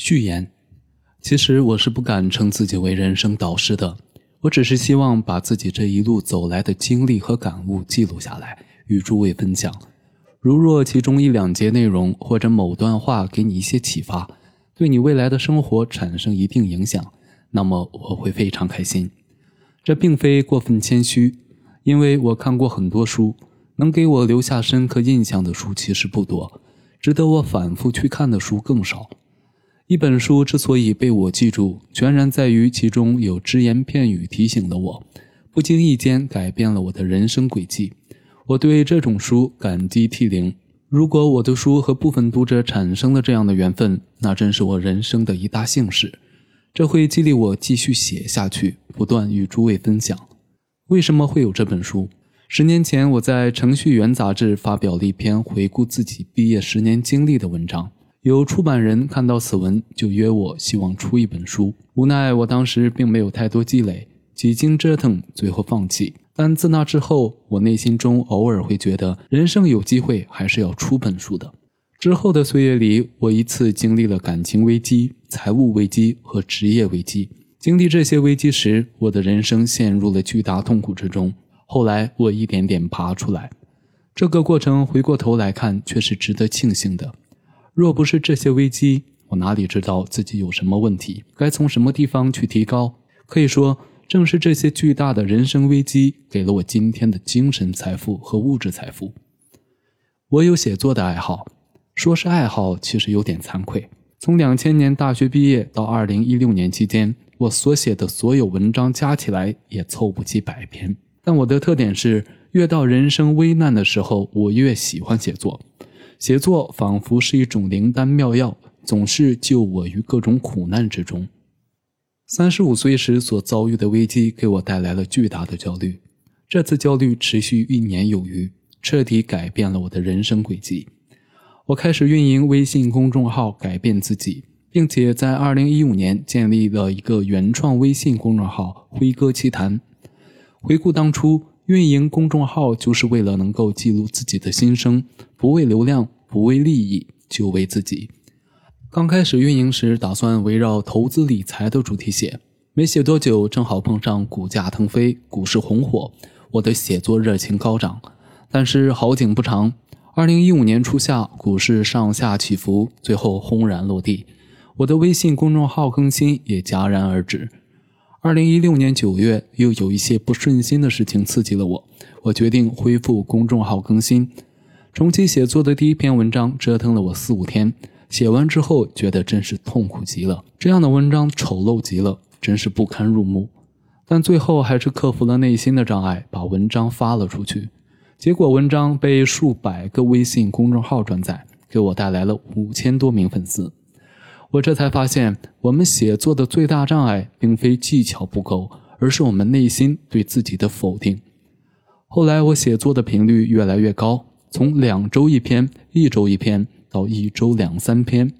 序言：其实我是不敢称自己为人生导师的，我只是希望把自己这一路走来的经历和感悟记录下来，与诸位分享。如若其中一两节内容或者某段话给你一些启发，对你未来的生活产生一定影响，那么我会非常开心。这并非过分谦虚，因为我看过很多书，能给我留下深刻印象的书其实不多，值得我反复去看的书更少。一本书之所以被我记住，全然在于其中有只言片语提醒了我，不经意间改变了我的人生轨迹。我对这种书感激涕零。如果我的书和部分读者产生了这样的缘分，那真是我人生的一大幸事。这会激励我继续写下去，不断与诸位分享。为什么会有这本书？十年前，我在《程序员》杂志发表了一篇回顾自己毕业十年经历的文章。有出版人看到此文，就约我，希望出一本书。无奈我当时并没有太多积累，几经折腾，最后放弃。但自那之后，我内心中偶尔会觉得，人生有机会还是要出本书的。之后的岁月里，我一次经历了感情危机、财务危机和职业危机。经历这些危机时，我的人生陷入了巨大痛苦之中。后来，我一点点爬出来。这个过程回过头来看，却是值得庆幸的。若不是这些危机，我哪里知道自己有什么问题，该从什么地方去提高？可以说，正是这些巨大的人生危机，给了我今天的精神财富和物质财富。我有写作的爱好，说是爱好，其实有点惭愧。从两千年大学毕业到二零一六年期间，我所写的所有文章加起来也凑不齐百篇。但我的特点是，越到人生危难的时候，我越喜欢写作。写作仿佛是一种灵丹妙药，总是救我于各种苦难之中。三十五岁时所遭遇的危机给我带来了巨大的焦虑，这次焦虑持续一年有余，彻底改变了我的人生轨迹。我开始运营微信公众号，改变自己，并且在二零一五年建立了一个原创微信公众号“辉哥奇谈”。回顾当初。运营公众号就是为了能够记录自己的心声，不为流量，不为利益，就为自己。刚开始运营时，打算围绕投资理财的主题写，没写多久，正好碰上股价腾飞，股市红火，我的写作热情高涨。但是好景不长，二零一五年初夏，股市上下起伏，最后轰然落地，我的微信公众号更新也戛然而止。二零一六年九月，又有一些不顺心的事情刺激了我，我决定恢复公众号更新，重启写作的第一篇文章，折腾了我四五天。写完之后，觉得真是痛苦极了，这样的文章丑陋极了，真是不堪入目。但最后还是克服了内心的障碍，把文章发了出去。结果文章被数百个微信公众号转载，给我带来了五千多名粉丝。我这才发现，我们写作的最大障碍，并非技巧不够，而是我们内心对自己的否定。后来，我写作的频率越来越高，从两周一篇、一周一篇，到一周两三篇。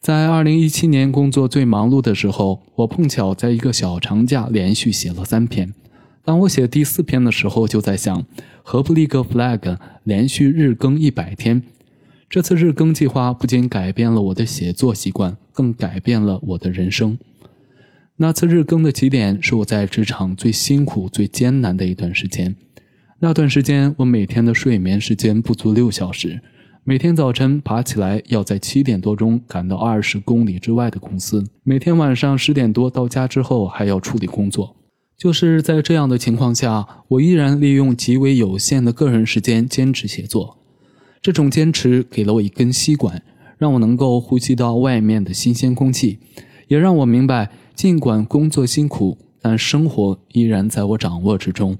在二零一七年工作最忙碌的时候，我碰巧在一个小长假连续写了三篇。当我写第四篇的时候，就在想，何不立个 flag，连续日更一百天。这次日更计划不仅改变了我的写作习惯，更改变了我的人生。那次日更的起点是我在职场最辛苦、最艰难的一段时间。那段时间，我每天的睡眠时间不足六小时，每天早晨爬起来要在七点多钟赶到二十公里之外的公司，每天晚上十点多到家之后还要处理工作。就是在这样的情况下，我依然利用极为有限的个人时间坚持写作。这种坚持给了我一根吸管，让我能够呼吸到外面的新鲜空气，也让我明白，尽管工作辛苦，但生活依然在我掌握之中。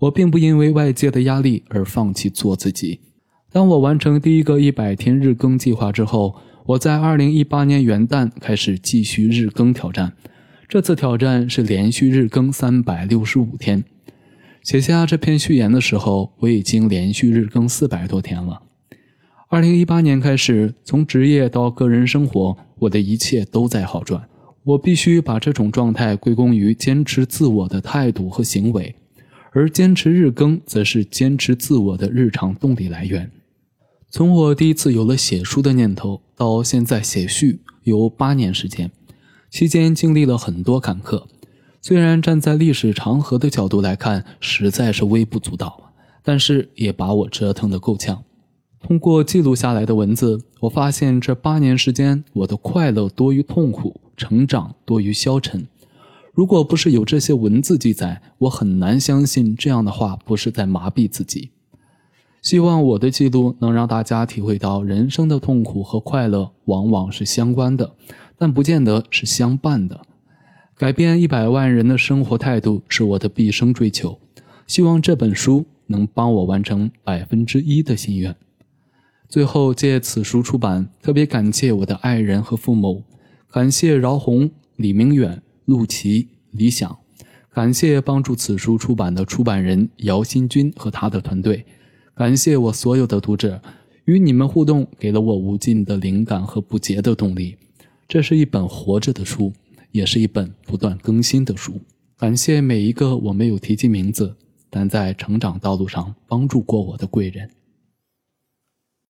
我并不因为外界的压力而放弃做自己。当我完成第一个一百天日更计划之后，我在二零一八年元旦开始继续日更挑战。这次挑战是连续日更三百六十五天。写下这篇序言的时候，我已经连续日更四百多天了。二零一八年开始，从职业到个人生活，我的一切都在好转。我必须把这种状态归功于坚持自我的态度和行为，而坚持日更则是坚持自我的日常动力来源。从我第一次有了写书的念头，到现在写序，有八年时间，期间经历了很多坎坷。虽然站在历史长河的角度来看，实在是微不足道，但是也把我折腾得够呛。通过记录下来的文字，我发现这八年时间，我的快乐多于痛苦，成长多于消沉。如果不是有这些文字记载，我很难相信这样的话不是在麻痹自己。希望我的记录能让大家体会到，人生的痛苦和快乐往往是相关的，但不见得是相伴的。改变一百万人的生活态度是我的毕生追求，希望这本书能帮我完成百分之一的心愿。最后借此书出版，特别感谢我的爱人和父母，感谢饶红、李明远、陆琪、李想，感谢帮助此书出版的出版人姚新军和他的团队，感谢我所有的读者，与你们互动给了我无尽的灵感和不竭的动力。这是一本活着的书。也是一本不断更新的书。感谢每一个我没有提及名字，但在成长道路上帮助过我的贵人。